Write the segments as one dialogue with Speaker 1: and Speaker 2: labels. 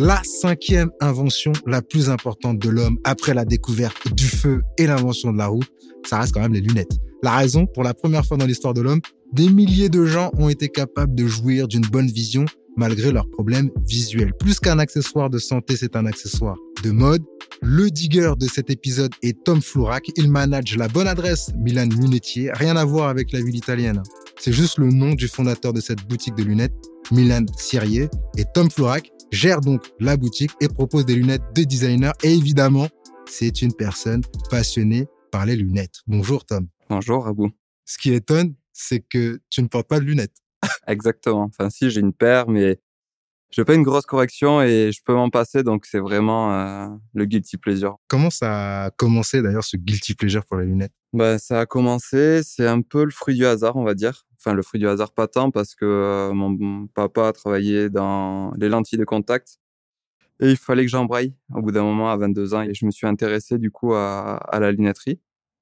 Speaker 1: La cinquième invention la plus importante de l'homme après la découverte du feu et l'invention de la roue, ça reste quand même les lunettes. La raison, pour la première fois dans l'histoire de l'homme, des milliers de gens ont été capables de jouir d'une bonne vision malgré leurs problèmes visuels. Plus qu'un accessoire de santé, c'est un accessoire de mode. Le digger de cet épisode est Tom Flourac. Il manage la bonne adresse Milan Lunetier. Rien à voir avec la ville italienne. C'est juste le nom du fondateur de cette boutique de lunettes, Milan Sirier. Et Tom Flourac gère donc la boutique et propose des lunettes de designer. Et évidemment, c'est une personne passionnée par les lunettes. Bonjour Tom.
Speaker 2: Bonjour Abou.
Speaker 1: Ce qui étonne, c'est que tu ne portes pas de lunettes.
Speaker 2: Exactement. Enfin, si, j'ai une paire, mais je pas une grosse correction et je peux m'en passer, donc c'est vraiment euh, le guilty pleasure.
Speaker 1: Comment ça a commencé d'ailleurs ce guilty pleasure pour les lunettes?
Speaker 2: Bah, Ça a commencé, c'est un peu le fruit du hasard, on va dire. Enfin, le fruit du hasard pas tant parce que euh, mon papa a travaillé dans les lentilles de contact et il fallait que j'embraye au bout d'un moment à 22 ans et je me suis intéressé du coup à, à la lunetterie.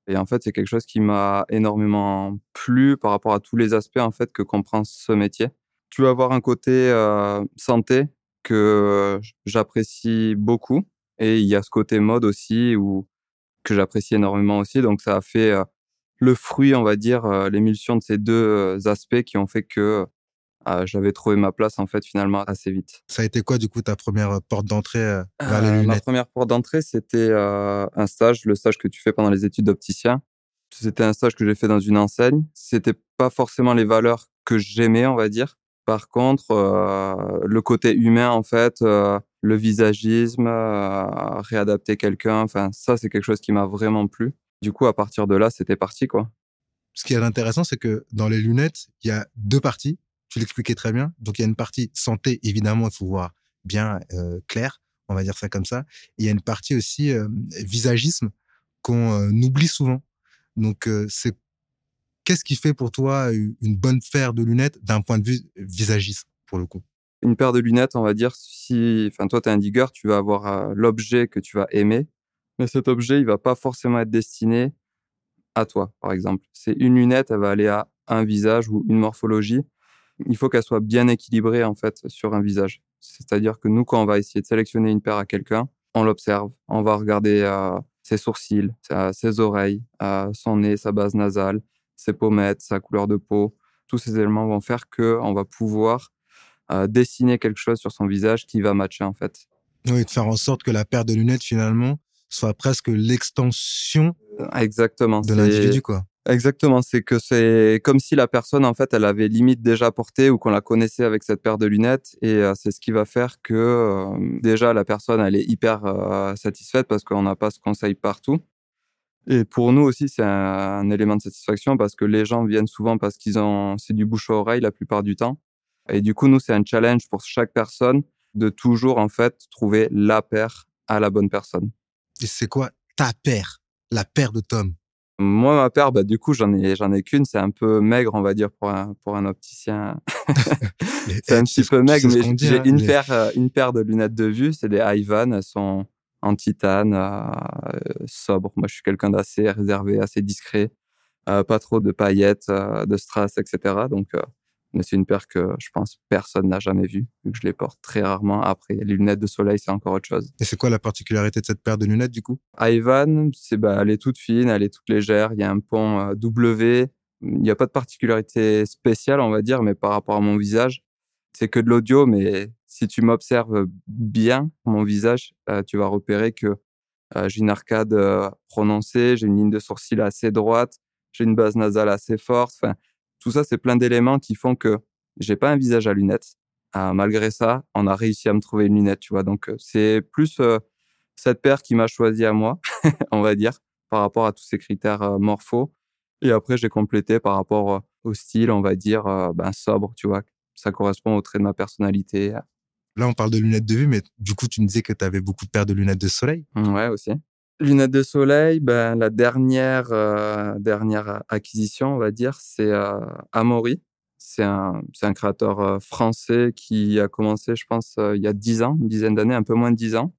Speaker 2: Et en fait, c'est quelque chose qui m'a énormément plu par rapport à tous les aspects en fait que comprend ce métier. Tu vas avoir un côté euh, santé que j'apprécie beaucoup et il y a ce côté mode aussi où que j'apprécie énormément aussi. Donc ça a fait euh, le fruit, on va dire, euh, l'émulsion de ces deux aspects qui ont fait que j'avais trouvé ma place en fait finalement assez vite.
Speaker 1: Ça a été quoi du coup ta première porte d'entrée vers les lunettes
Speaker 2: Ma première porte d'entrée, c'était un stage, le stage que tu fais pendant les études d'opticien. C'était un stage que j'ai fait dans une enseigne. C'était pas forcément les valeurs que j'aimais, on va dire. Par contre, le côté humain en fait, le visagisme, réadapter quelqu'un, enfin ça c'est quelque chose qui m'a vraiment plu. Du coup, à partir de là, c'était parti quoi.
Speaker 1: Ce qui est intéressant, c'est que dans les lunettes, il y a deux parties tu l'expliquais très bien. Donc, il y a une partie santé, évidemment, il faut voir bien euh, clair, on va dire ça comme ça. il y a une partie aussi euh, visagisme qu'on euh, oublie souvent. Donc, c'est qu'est-ce qui fait pour toi une bonne paire de lunettes d'un point de vue visagiste, pour le coup?
Speaker 2: Une paire de lunettes, on va dire, si, enfin, toi, tu es un digger, tu vas avoir l'objet que tu vas aimer, mais cet objet, il va pas forcément être destiné à toi, par exemple. C'est une lunette, elle va aller à un visage ou une morphologie il faut qu'elle soit bien équilibrée en fait sur un visage. C'est-à-dire que nous, quand on va essayer de sélectionner une paire à quelqu'un, on l'observe, on va regarder ses sourcils, ses oreilles, son nez, sa base nasale, ses pommettes, sa couleur de peau. Tous ces éléments vont faire que on va pouvoir euh, dessiner quelque chose sur son visage qui va matcher en fait.
Speaker 1: Oui, de faire en sorte que la paire de lunettes finalement soit presque l'extension
Speaker 2: exactement
Speaker 1: de l'individu quoi.
Speaker 2: Exactement, c'est que c'est comme si la personne en fait elle avait limite déjà porté ou qu'on la connaissait avec cette paire de lunettes et euh, c'est ce qui va faire que euh, déjà la personne elle est hyper euh, satisfaite parce qu'on n'a pas ce conseil partout. Et pour nous aussi c'est un, élément de satisfaction parce que les gens viennent souvent parce qu'ils ont c'est du bouche à oreille la plupart du temps. Et du coup nous c'est un challenge pour chaque personne de toujours en fait trouver la paire à la bonne personne.
Speaker 1: Et c'est quoi ta paire, la paire de Tom?
Speaker 2: Moi, ma paire, bah, du coup, j'en ai, j'en ai qu'une. C'est un peu maigre, on va dire, pour un, pour un opticien. c'est un petit peu maigre, mais j'ai hein, une paire, euh, une paire de lunettes de vue. C'est des Ivan. Elles sont en titane, euh, sobres. Moi, je suis quelqu'un d'assez réservé, assez discret. pas trop de paillettes, de strass, etc. Donc, mais c'est une paire que je pense personne n'a jamais vue, vu que je les porte très rarement. Après, les lunettes de soleil, c'est encore autre chose.
Speaker 1: Et c'est quoi la particularité de cette paire de lunettes, du coup?
Speaker 2: Ivan, c'est bah, elle est toute fine, elle est toute légère. Il y a un pont W. Il n'y a pas de particularité spéciale, on va dire, mais par rapport à mon visage, c'est que de l'audio. Mais si tu m'observes bien, mon visage, euh, tu vas repérer que euh, j'ai une arcade euh, prononcée, j'ai une ligne de sourcil assez droite, j'ai une base nasale assez forte. Enfin, tout ça, c'est plein d'éléments qui font que j'ai pas un visage à lunettes. Ah, malgré ça, on a réussi à me trouver une lunette, tu vois. Donc, euh, c'est plus euh, cette paire qui m'a choisi à moi, on va dire, par rapport à tous ces critères euh, morphos. Et après, j'ai complété par rapport au style, on va dire, ben, sobre, tu vois. Ça correspond au trait de ma personnalité.
Speaker 1: Là, on parle de lunettes de vue, mais du coup, tu me disais que tu avais beaucoup de paires de lunettes de soleil.
Speaker 2: Ouais, aussi. Lunettes de soleil, ben, la dernière, euh, dernière acquisition, on va dire, c'est euh, Amaury. C'est un, un créateur euh, français qui a commencé, je pense, il y a dix ans, une dizaine d'années, un peu moins de dix ans.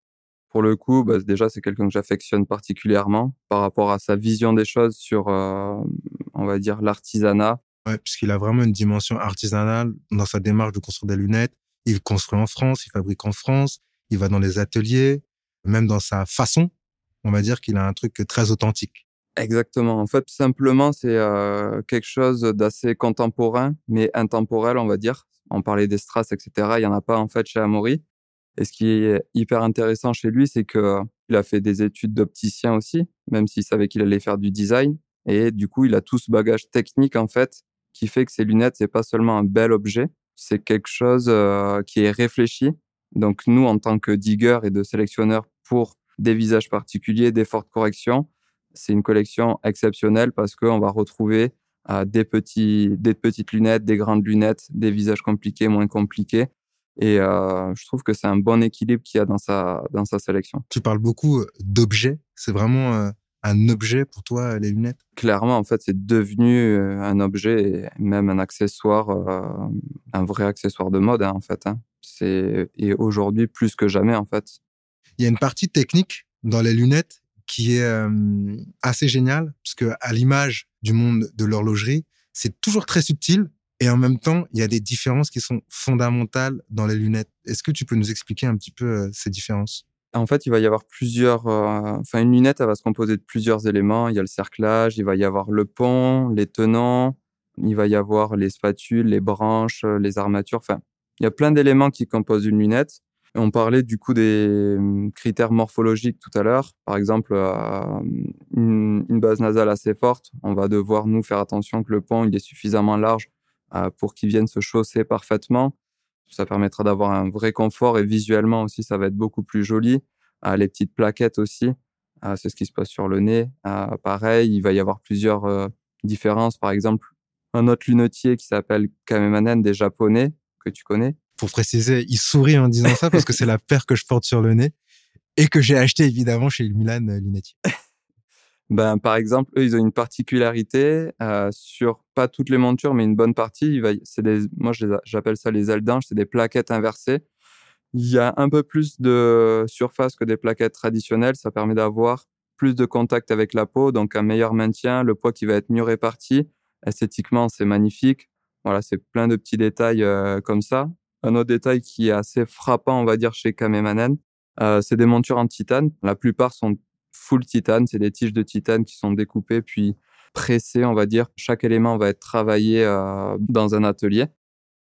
Speaker 2: Pour le coup, bah, déjà, c'est quelqu'un que j'affectionne particulièrement par rapport à sa vision des choses sur, on va dire, l'artisanat.
Speaker 1: Puisqu'il a vraiment une dimension artisanale dans sa démarche de construire des lunettes. Il construit en France, il fabrique en France, il va dans les ateliers, même dans sa façon on va dire qu'il a un truc très authentique.
Speaker 2: Exactement. En fait, simplement, c'est euh, quelque chose d'assez contemporain, mais intemporel, on va dire. On parlait des strass, etc. Il y en a pas en fait chez Amaury. Et ce qui est hyper intéressant chez lui, c'est que il a fait des études d'opticien aussi, même s'il savait qu'il allait faire du design. Et du coup, il a tout ce bagage technique en fait, qui fait que ces lunettes, c'est pas seulement un bel objet, c'est quelque chose euh, qui est réfléchi. Donc nous, en tant que digger et de sélectionneur pour des visages particuliers, des fortes corrections. C'est une collection exceptionnelle parce qu'on va retrouver euh, des, petits, des petites lunettes, des grandes lunettes, des visages compliqués, moins compliqués. Et euh, je trouve que c'est un bon équilibre qu'il y a dans sa, dans sa sélection.
Speaker 1: Tu parles beaucoup d'objets. C'est vraiment un objet pour toi, les lunettes?
Speaker 2: Clairement, en fait, c'est devenu euh, un objet et même un accessoire, un vrai accessoire de mode, hein, en fait. Hein. C'est, et aujourd'hui, plus que jamais, en fait.
Speaker 1: Il y a une partie technique dans les lunettes qui est euh, assez géniale, puisque à l'image du monde de l'horlogerie, c'est toujours très subtil et en même temps, il y a des différences qui sont fondamentales dans les lunettes. Est-ce que tu peux nous expliquer un petit peu euh, ces différences?
Speaker 2: En fait, il va y avoir plusieurs. Euh, enfin, une lunette, elle va se composer de plusieurs éléments. Il y a le cerclage, il va y avoir le pont, les tenants, il va y avoir les spatules, les branches, les armatures. Enfin, il y a plein d'éléments qui composent une lunette. On parlait du coup des hum, critères morphologiques tout à l'heure. Par exemple, euh, une, base nasale assez forte, on va devoir nous faire attention que le pont il est suffisamment large euh, pour qu'il vienne se chausser parfaitement. Ça permettra d'avoir un vrai confort et visuellement aussi, ça va être beaucoup plus joli. Euh, les petites plaquettes aussi, c'est ce qui se passe sur le nez. pareil, il va y avoir plusieurs différences. Par exemple, un autre lunetier qui s'appelle Kamemanen des Japonais, que tu connais,
Speaker 1: pour préciser, il sourit en disant ça parce que c'est la paire que je porte sur le nez et que j'ai acheté évidemment chez Milan euh, Linetti.
Speaker 2: Ben, par exemple, eux, ils ont une particularité euh, sur pas toutes les montures, mais une bonne partie. Il va, c'est des, moi, j'appelle ça les aldinges, c'est des plaquettes inversées. Il y a un peu plus de surface que des plaquettes traditionnelles. Ça permet d'avoir plus de contact avec la peau, donc un meilleur maintien, le poids qui va être mieux réparti. Esthétiquement, c'est magnifique. Voilà, c'est plein de petits détails euh, comme ça. Un autre détail qui est assez frappant, on va dire, chez Kamemanen, euh, c'est des montures en titane. La plupart sont full titane, c'est des tiges de titane qui sont découpées puis pressées, on va dire. Chaque élément va être travaillé euh, dans un atelier.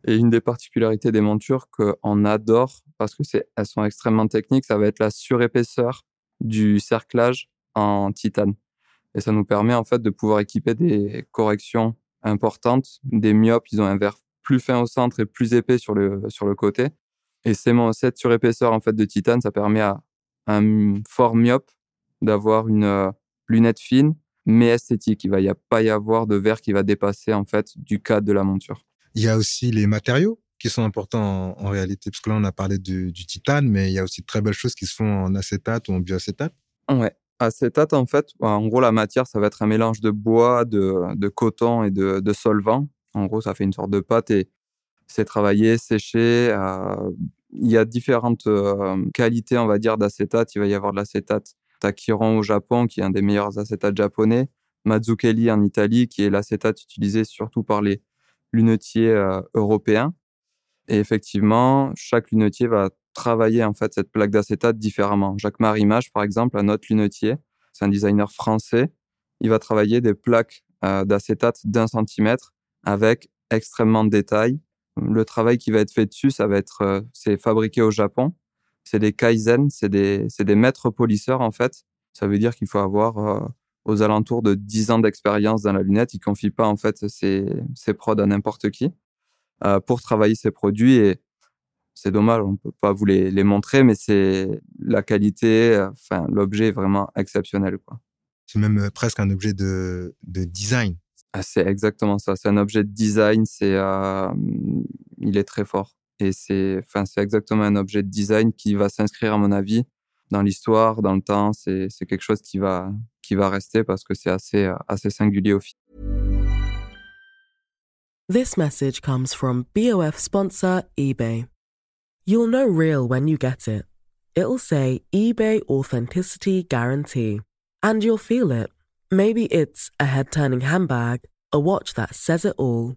Speaker 2: Et une des particularités des montures qu'on adore, parce que c'est, elles sont extrêmement techniques, ça va être la surépaisseur du cerclage en titane. Et ça nous permet en fait de pouvoir équiper des corrections importantes. Des myopes, ils ont un verre plus fin au centre et plus épais sur le, sur le côté. Et mon cette surépaisseur en fait de titane, ça permet à un fort myope d'avoir une euh, lunette fine mais esthétique. Il va y a pas y avoir de verre qui va dépasser en fait du cadre de la monture.
Speaker 1: Il y a aussi les matériaux qui sont importants en, réalité, parce que là on a parlé du, du, titane, mais il y a aussi de très belles choses qui se font en acétate ou en bioacétate.
Speaker 2: Ouais, acétate en fait, en gros la matière ça va être un mélange de bois, de, de coton et de, de solvant en gros, ça fait une sorte de pâte et c'est travaillé, séché. Euh, il y a différentes euh, qualités, on va dire, d'acétate. Il va y avoir de l'acétate Takiron au Japon, qui est un des meilleurs acétates japonais. Mazzucchelli en Italie, qui est l'acétate utilisé surtout par les lunetiers euh, européens. Et effectivement, chaque lunetier va travailler en fait cette plaque d'acétate différemment. Jacques Marimage, par exemple, un autre lunetier, c'est un designer français, il va travailler des plaques euh, d'acétate d'un centimètre avec extrêmement de détails. Le travail qui va être fait dessus, ça va être, euh, c'est fabriqué au Japon. C'est des kaizen, c'est des, des maîtres polisseurs en fait. Ça veut dire qu'il faut avoir euh, aux alentours de 10 ans d'expérience dans la lunette. Il confie pas en fait ses, ses prods à n'importe qui euh, pour travailler ses produits et c'est dommage, on peut pas vous les, les montrer, mais c'est la qualité, enfin l'objet est vraiment exceptionnel quoi.
Speaker 1: C'est même euh, presque un objet de, de design.
Speaker 2: Ah, c'est exactement ça. C'est un objet de design. C'est, euh, il est très fort. Et c'est, enfin, c'est exactement un objet de design qui va s'inscrire, à mon avis, dans l'histoire, dans le temps. C'est, c'est quelque chose qui va, qui va rester parce que c'est assez, euh, assez singulier au final.
Speaker 3: This message comes from BOF sponsor eBay. You'll know real when you get it. It'll say eBay Authenticity Guarantee. And you'll feel it. Maybe it's a head turning handbag, a watch that says it all,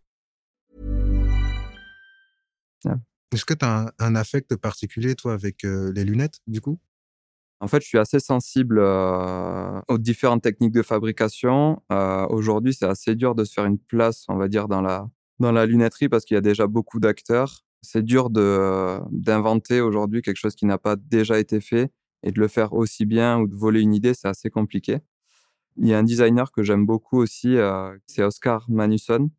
Speaker 1: Est-ce que tu as un, un affect particulier, toi, avec euh, les lunettes, du coup?
Speaker 2: En fait, je suis assez sensible euh, aux différentes techniques de fabrication. Euh, Aujourd'hui, c'est assez dur de se faire une place, on va dire, dans la, dans la lunetterie parce qu'il y a déjà beaucoup d'acteurs. C'est dur d'inventer aujourd'hui quelque chose qui n'a pas déjà été fait et de le faire aussi bien ou de voler une idée, c'est assez compliqué. Il y a un designer que j'aime beaucoup aussi, euh, c'est Oscar Manusson.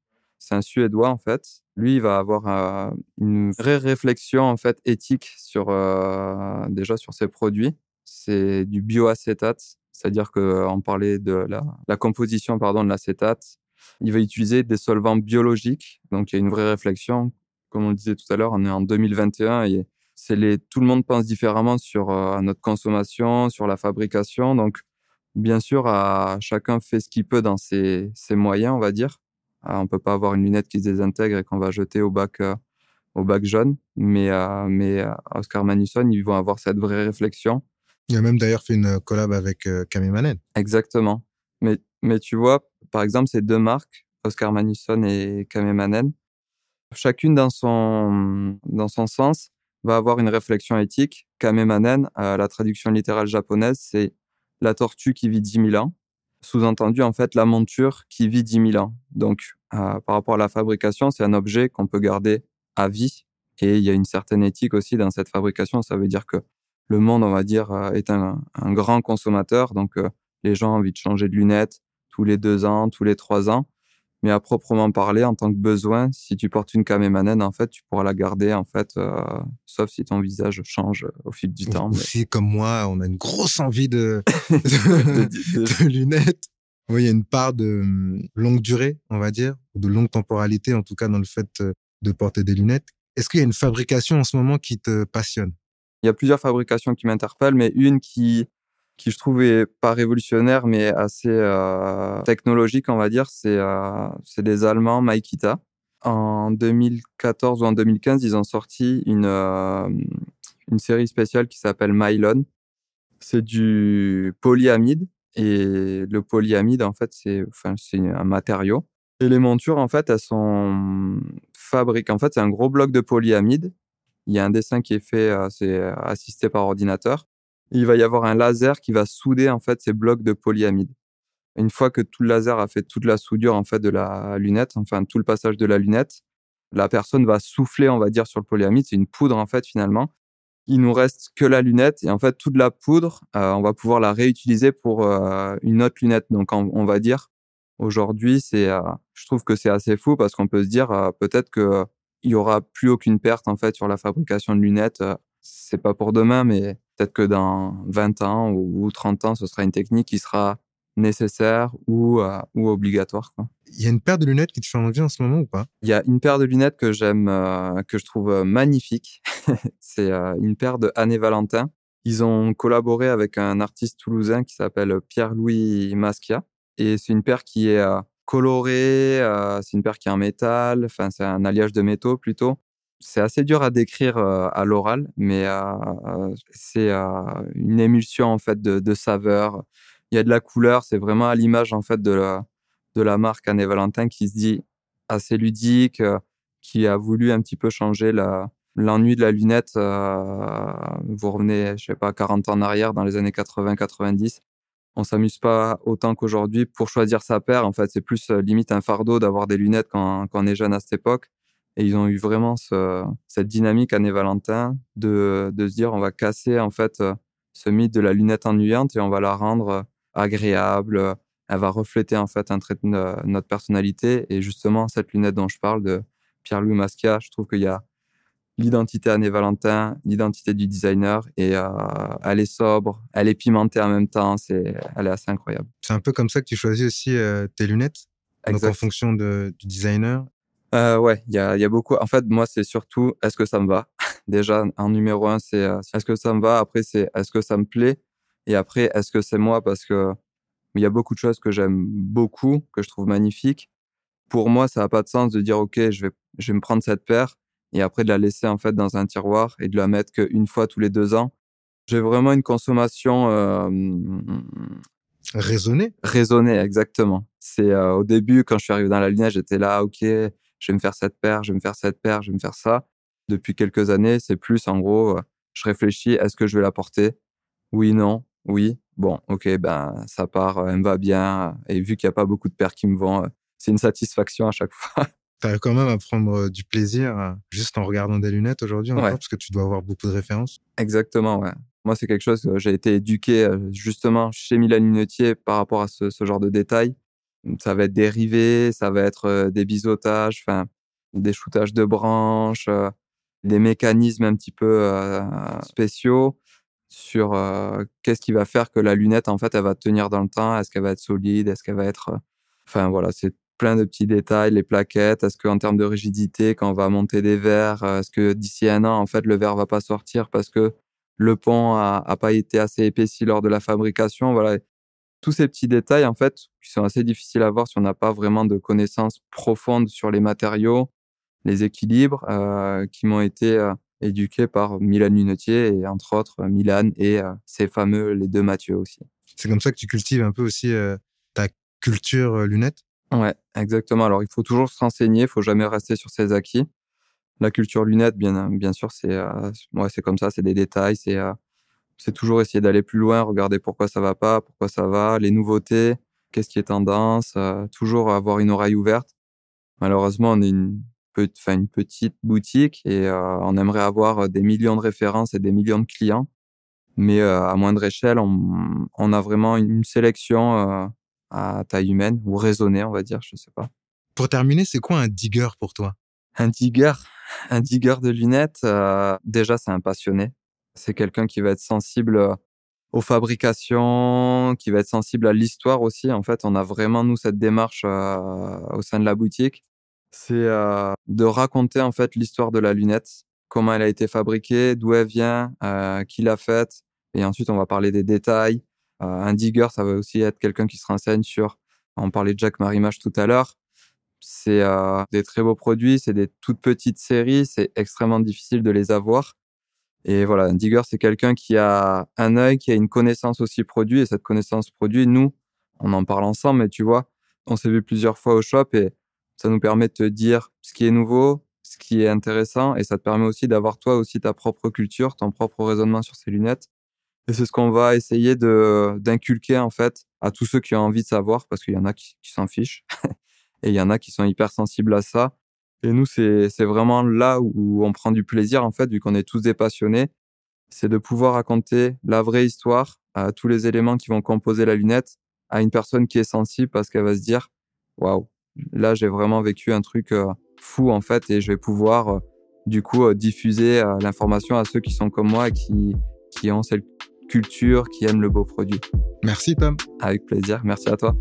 Speaker 2: C'est un Suédois en fait. Lui, il va avoir euh, une vraie réflexion en fait éthique sur euh, déjà sur ses produits. C'est du bioacétate, c'est-à-dire que on parlait de la, composition pardon de l'acétate. Il va utiliser des solvants biologiques, donc il y a une vraie réflexion. Comme on le disait tout à l'heure, on est en 2021 et c'est tout le monde pense différemment sur euh, notre consommation, sur la fabrication. Donc Bien sûr, à, chacun fait ce qu'il peut dans ses moyens, on va dire. Ah, on peut pas avoir une lunette qui se désintègre et qu'on va jeter au bac, euh, au bac jaune. Mais, euh, mais euh, Oscar Manusson, ils vont avoir cette vraie réflexion.
Speaker 1: Il a même d'ailleurs fait une collab avec Camille Manen.
Speaker 2: Exactement. Mais, mais tu vois, par exemple, ces deux marques, Oscar Manusson et Camille Manen, chacune dans son, dans son sens, va avoir une réflexion éthique. Kame Manen, euh, la traduction littérale japonaise, c'est la tortue qui vit 10 000 ans. Sous-entendu, en fait, la monture qui vit 10 000 ans. Donc, euh, par rapport à la fabrication, c'est un objet qu'on peut garder à vie. Et il y a une certaine éthique aussi dans cette fabrication. Ça veut dire que le monde, on va dire, euh, est un, grand consommateur. Donc, euh, les gens ont envie de changer de lunettes tous les deux ans, tous les trois ans. Mais à proprement parler, en tant que besoin, si tu portes une Kamemanen, en fait, tu pourras la garder, en fait, euh, sauf si ton visage change au fil du temps. mais-
Speaker 1: Aussi, comme moi, on a une grosse envie de, de, de lunettes. Oui, il y a une part de hum, longue durée, on va dire, ou de longue temporalité, en tout cas, dans le fait euh, de porter des lunettes. Est-ce qu'il y a une fabrication en ce moment qui te passionne?
Speaker 2: Il y a plusieurs fabrications qui m'interpellent, mais une qui, qui je trouve est pas révolutionnaire, mais assez euh, technologique, on va dire, c'est euh, c'est des Allemands, Maikita. En 2014 ou en 2015, ils ont sorti une, euh, une série spéciale qui s'appelle Mylon. C'est du polyamide. Et le polyamide, en fait, c'est enfin, c'est un matériau. Et les montures, en fait, elles sont fabriquées. En fait, c'est un gros bloc de polyamide. Il y a un dessin qui est fait, c'est assisté par ordinateur. Il va y avoir un laser qui va souder, en fait, ces blocs de polyamide. Une fois que tout le laser a fait toute la soudure, en fait, de la lunette, enfin, tout le passage de la lunette, la personne va souffler, on va dire, sur le polyamide. C'est une poudre, en fait, finalement. Il nous reste que la lunette et en fait toute la poudre, euh, on va pouvoir la réutiliser pour euh, une autre lunette. Donc on, va dire aujourd'hui, c'est, euh, je trouve que c'est assez fou parce qu'on peut se dire peut-être que il y aura plus aucune perte en fait sur la fabrication de lunettes. C'est pas pour demain, mais peut-être que dans 20 ans ou, ou 30 ans, ce sera une technique qui sera nécessaire ou, euh, ou obligatoire. Quoi.
Speaker 1: Il y a une paire de lunettes qui te fait envie en ce moment ou pas?
Speaker 2: Il y a une paire de lunettes que j'aime, euh, que je trouve euh, magnifique. c'est une paire de Anne Valentin. Ils ont collaboré avec un artiste toulousain qui s'appelle Pierre-Louis Maschia. Et c'est une paire qui est colorée, c'est une paire qui est en métal, enfin c'est un alliage de métaux plutôt. C'est assez dur à décrire à l'oral, mais c'est une émulsion en fait de, de saveurs il y a de la couleur, c'est vraiment à l'image en fait de la, de la marque Anne Valentin qui se dit assez ludique, qui a voulu un petit peu changer l'ennui de la lunette. Vous revenez, je sais pas, 40 ans en arrière, dans les années 80-90. On s'amuse pas autant qu'aujourd'hui pour choisir sa paire. En fait, c'est plus limite un fardeau d'avoir des lunettes quand, quand on est jeune à cette époque. Et ils ont eu vraiment ce, cette dynamique Anne Valentin de, de se dire on va casser en fait ce mythe de la lunette ennuyante et on va la rendre agréable. Elle va refléter en fait un trait de notre personnalité. Et justement, cette lunette dont je parle de Pierre-Louis Mascia, je trouve qu'il y a l'identité Anne Valentin, l'identité du designer, et euh, elle est sobre, elle est pimentée en même temps, c'est, elle est assez incroyable.
Speaker 1: C'est un peu comme ça que tu choisis aussi euh, tes lunettes, donc en fonction de, du designer?
Speaker 2: Euh, ouais, il y a, y a beaucoup. En fait, moi, c'est surtout est-ce que ça me va? Déjà, en numéro un, c'est euh, est-ce que ça me va? Après, c'est est-ce que ça me plaît? Et après, est-ce que c'est moi? Parce que il y a beaucoup de choses que j'aime beaucoup, que je trouve magnifiques. Pour moi, ça n'a pas de sens de dire OK, je vais, je vais me prendre cette paire et après de la laisser en fait dans un tiroir et de la mettre qu'une fois tous les deux ans. J'ai vraiment une consommation euh,
Speaker 1: raisonnée.
Speaker 2: Raisonnée, exactement. C'est euh, au début quand je suis arrivé dans la lunette, j'étais là, ok, je vais me faire cette paire, je vais me faire cette paire, je vais me faire ça. Depuis quelques années, c'est plus en gros, euh, je réfléchis, est-ce que je vais la porter? Oui, non oui, bon, ok, ben ça part, euh, elle me va bien. Et vu qu'il n'y a pas beaucoup de paires qui me vont, euh, c'est une satisfaction à chaque fois.
Speaker 1: Tu arrives quand même à prendre euh, du plaisir juste en regardant des lunettes aujourd'hui, parce que tu dois avoir beaucoup de références.
Speaker 2: Exactement, ouais. Moi, c'est quelque chose que j'ai été éduqué justement chez Milan Lunetier par rapport à ce, genre de détails. Ça va être des rivets, ça va être des biseautages, enfin, des shootages de branches, des mécanismes un petit peu spéciaux sur qu'est-ce qui va faire que la lunette, en fait, elle va tenir dans le temps. Est-ce qu'elle va être solide Est-ce qu'elle va être... Enfin, voilà, c'est plein de petits détails, les plaquettes. Est-ce qu'en termes de rigidité, quand on va monter des verres, est-ce que d'ici un an, en fait, le verre va pas sortir parce que le pont a, a pas été assez épaissi lors de la fabrication Voilà, tous ces petits détails, en fait, qui sont assez difficiles à voir si on n'a pas vraiment de connaissances profondes sur les matériaux, les équilibres, qui m'ont été éduqué par Milan Lunetier et entre autres Milan et euh, ces fameux les deux Mathieu aussi.
Speaker 1: C'est comme ça que tu cultives un peu aussi euh, ta culture euh, lunette?
Speaker 2: Ouais, exactement. Alors il faut toujours se renseigner, il faut jamais rester sur ses acquis. La culture lunette, bien, bien sûr, c'est ouais, c'est comme ça, c'est des détails, c'est c'est toujours essayer d'aller plus loin, regarder pourquoi ça va pas, pourquoi ça va, les nouveautés, qu'est-ce qui est tendance, toujours avoir une oreille ouverte. Malheureusement, on est une petite boutique et euh, on aimerait avoir euh, des millions de références et des millions de clients. Mais euh, à moindre échelle, on, on, a vraiment une sélection à taille humaine ou raisonnée, on va dire, je sais pas.
Speaker 1: Pour terminer, c'est quoi un digger pour toi?
Speaker 2: Un digger, un digger de lunettes, déjà c'est un passionné. C'est quelqu'un qui va être sensible aux fabrications, qui va être sensible à l'histoire aussi. En fait, on a vraiment nous cette démarche au sein de la boutique c'est euh, de raconter en fait l'histoire de la lunette, comment elle a été fabriquée, d'où elle vient, euh, qui l'a faite, et ensuite on va parler des détails. Euh, un digger, ça va aussi être quelqu'un qui se renseigne sur. On parlait de Jack Marimage tout à l'heure. C'est euh, des très beaux produits, c'est des toutes petites séries, c'est extrêmement difficile de les avoir. Et voilà, un digger, c'est quelqu'un qui a un œil, qui a une connaissance aussi produit, et cette connaissance produit, nous, on en parle ensemble, mais tu vois, on s'est vu plusieurs fois au shop et ça nous permet de te dire ce qui est nouveau, ce qui est intéressant, et ça te permet aussi d'avoir toi aussi ta propre culture, ton propre raisonnement sur ces lunettes. Et c'est ce qu'on va essayer de d'inculquer en fait à tous ceux qui ont envie de savoir, parce qu'il y en a qui, s'en fichent, et il y en a qui sont hyper sensibles à ça. Et nous, c'est vraiment là où on prend du plaisir en fait, vu qu'on est tous des passionnés, c'est de pouvoir raconter la vraie histoire, à tous les éléments qui vont composer la lunette, à une personne qui est sensible parce qu'elle va se dire, waouh, Là, j'ai vraiment vécu un truc euh, fou en fait, et je vais pouvoir euh, du coup euh, diffuser l'information à ceux qui sont comme moi et qui qui ont cette culture, qui aiment le beau produit.
Speaker 1: Merci Tom.
Speaker 2: Avec plaisir, merci à toi.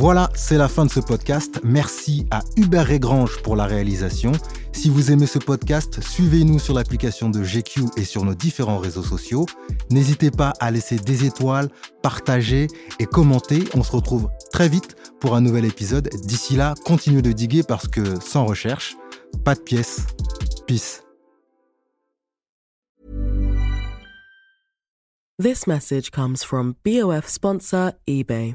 Speaker 1: Voilà, c'est la fin de ce podcast. Merci à Hubert Régrange pour la réalisation. Si vous aimez ce podcast, suivez-nous sur l'application de GQ et sur nos différents réseaux sociaux. N'hésitez pas à laisser des étoiles, partager et commenter. On se retrouve très vite pour un nouvel épisode. D'ici là, continuez de diguer parce que sans recherche, pas de pièces. Peace.
Speaker 3: This message comes from BOF sponsor eBay.